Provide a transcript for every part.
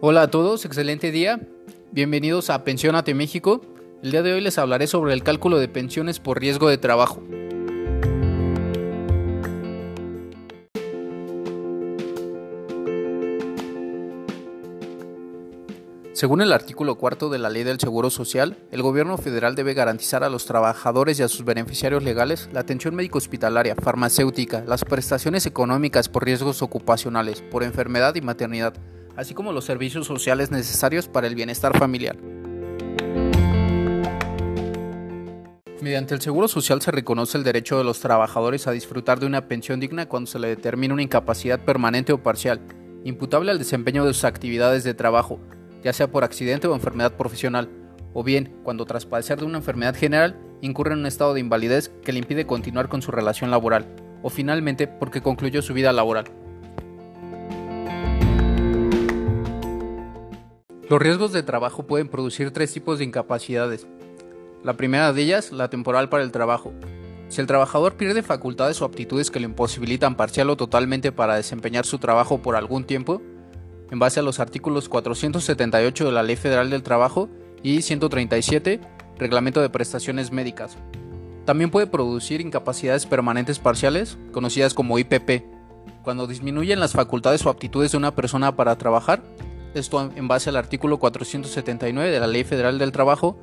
Hola a todos, excelente día. Bienvenidos a Pensionate México. El día de hoy les hablaré sobre el cálculo de pensiones por riesgo de trabajo. Según el artículo cuarto de la Ley del Seguro Social, el gobierno federal debe garantizar a los trabajadores y a sus beneficiarios legales la atención médico hospitalaria, farmacéutica, las prestaciones económicas por riesgos ocupacionales, por enfermedad y maternidad, así como los servicios sociales necesarios para el bienestar familiar. Mediante el Seguro Social se reconoce el derecho de los trabajadores a disfrutar de una pensión digna cuando se le determina una incapacidad permanente o parcial, imputable al desempeño de sus actividades de trabajo, ya sea por accidente o enfermedad profesional, o bien cuando tras padecer de una enfermedad general incurre en un estado de invalidez que le impide continuar con su relación laboral, o finalmente porque concluyó su vida laboral. Los riesgos de trabajo pueden producir tres tipos de incapacidades. La primera de ellas, la temporal para el trabajo. Si el trabajador pierde facultades o aptitudes que le imposibilitan parcial o totalmente para desempeñar su trabajo por algún tiempo, en base a los artículos 478 de la Ley Federal del Trabajo y 137, Reglamento de Prestaciones Médicas. También puede producir incapacidades permanentes parciales, conocidas como IPP, cuando disminuyen las facultades o aptitudes de una persona para trabajar esto en base al artículo 479 de la Ley Federal del Trabajo,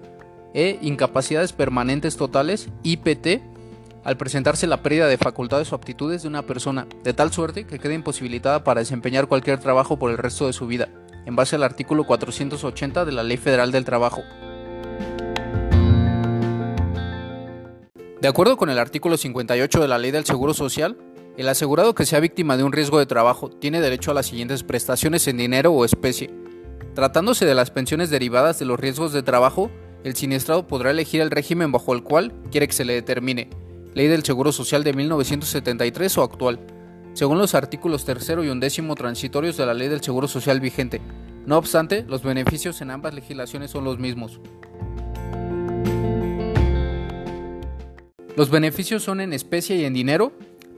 e incapacidades permanentes totales, IPT, al presentarse la pérdida de facultades o aptitudes de una persona, de tal suerte que quede imposibilitada para desempeñar cualquier trabajo por el resto de su vida, en base al artículo 480 de la Ley Federal del Trabajo. De acuerdo con el artículo 58 de la Ley del Seguro Social, el asegurado que sea víctima de un riesgo de trabajo tiene derecho a las siguientes prestaciones en dinero o especie. Tratándose de las pensiones derivadas de los riesgos de trabajo, el siniestrado podrá elegir el régimen bajo el cual quiere que se le determine, Ley del Seguro Social de 1973 o actual, según los artículos 3 y 11 transitorios de la Ley del Seguro Social vigente. No obstante, los beneficios en ambas legislaciones son los mismos. Los beneficios son en especie y en dinero,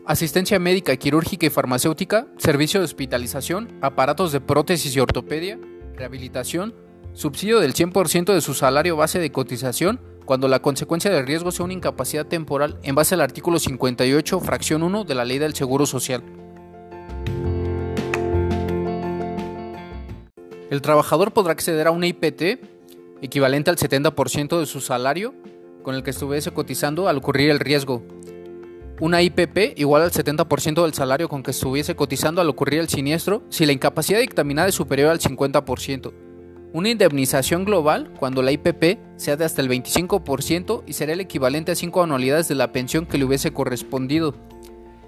asistencia médica, quirúrgica y farmacéutica, servicio de hospitalización, aparatos de prótesis y ortopedia, rehabilitación, subsidio del 100% de su salario base de cotización cuando la consecuencia del riesgo sea una incapacidad temporal en base al artículo 58, fracción 1 de la Ley del Seguro Social. El trabajador podrá acceder a una IPT equivalente al 70% de su salario con el que estuviese cotizando al ocurrir el riesgo, una IPP igual al 70% del salario con que estuviese cotizando al ocurrir el siniestro si la incapacidad dictaminada es superior al 50%. Una indemnización global cuando la IPP sea de hasta el 25% y será el equivalente a 5 anualidades de la pensión que le hubiese correspondido.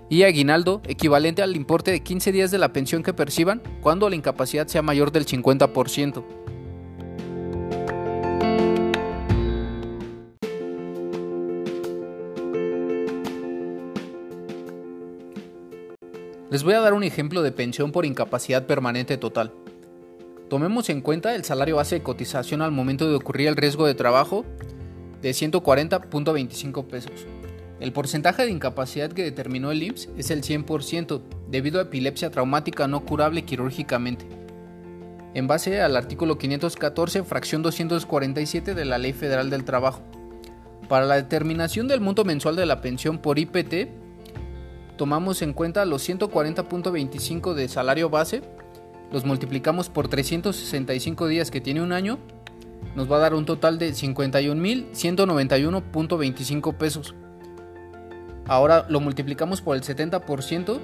Y aguinaldo equivalente al importe de 15 días de la pensión que perciban cuando la incapacidad sea mayor del 50%. Les voy a dar un ejemplo de pensión por incapacidad permanente total. Tomemos en cuenta el salario base de cotización al momento de ocurrir el riesgo de trabajo de 140.25 pesos. El porcentaje de incapacidad que determinó el IMSS es el 100% debido a epilepsia traumática no curable quirúrgicamente. En base al artículo 514, fracción 247 de la Ley Federal del Trabajo. Para la determinación del monto mensual de la pensión por IPT, tomamos en cuenta los 140.25 de salario base, los multiplicamos por 365 días que tiene un año, nos va a dar un total de 51.191.25 pesos. Ahora lo multiplicamos por el 70%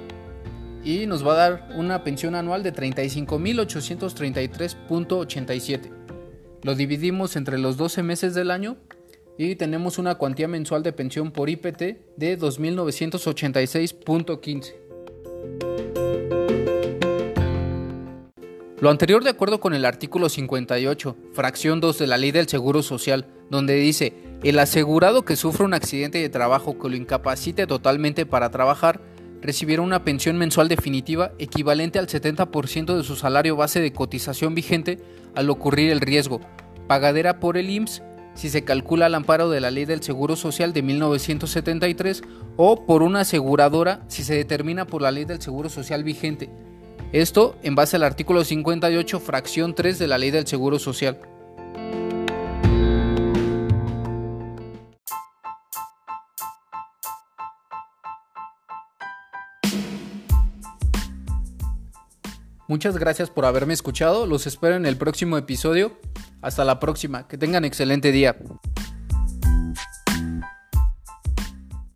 y nos va a dar una pensión anual de 35.833.87. Lo dividimos entre los 12 meses del año y tenemos una cuantía mensual de pensión por IPT de 2.986.15. Lo anterior de acuerdo con el artículo 58, fracción 2 de la Ley del Seguro Social, donde dice, el asegurado que sufre un accidente de trabajo que lo incapacite totalmente para trabajar, recibirá una pensión mensual definitiva equivalente al 70% de su salario base de cotización vigente al ocurrir el riesgo, pagadera por el IMSS si se calcula al amparo de la Ley del Seguro Social de 1973 o por una aseguradora si se determina por la Ley del Seguro Social vigente, Esto en base al artículo 58, fracción 3 de la Ley del Seguro Social. Muchas gracias por haberme escuchado, los espero en el próximo episodio. Hasta la próxima, que tengan excelente día.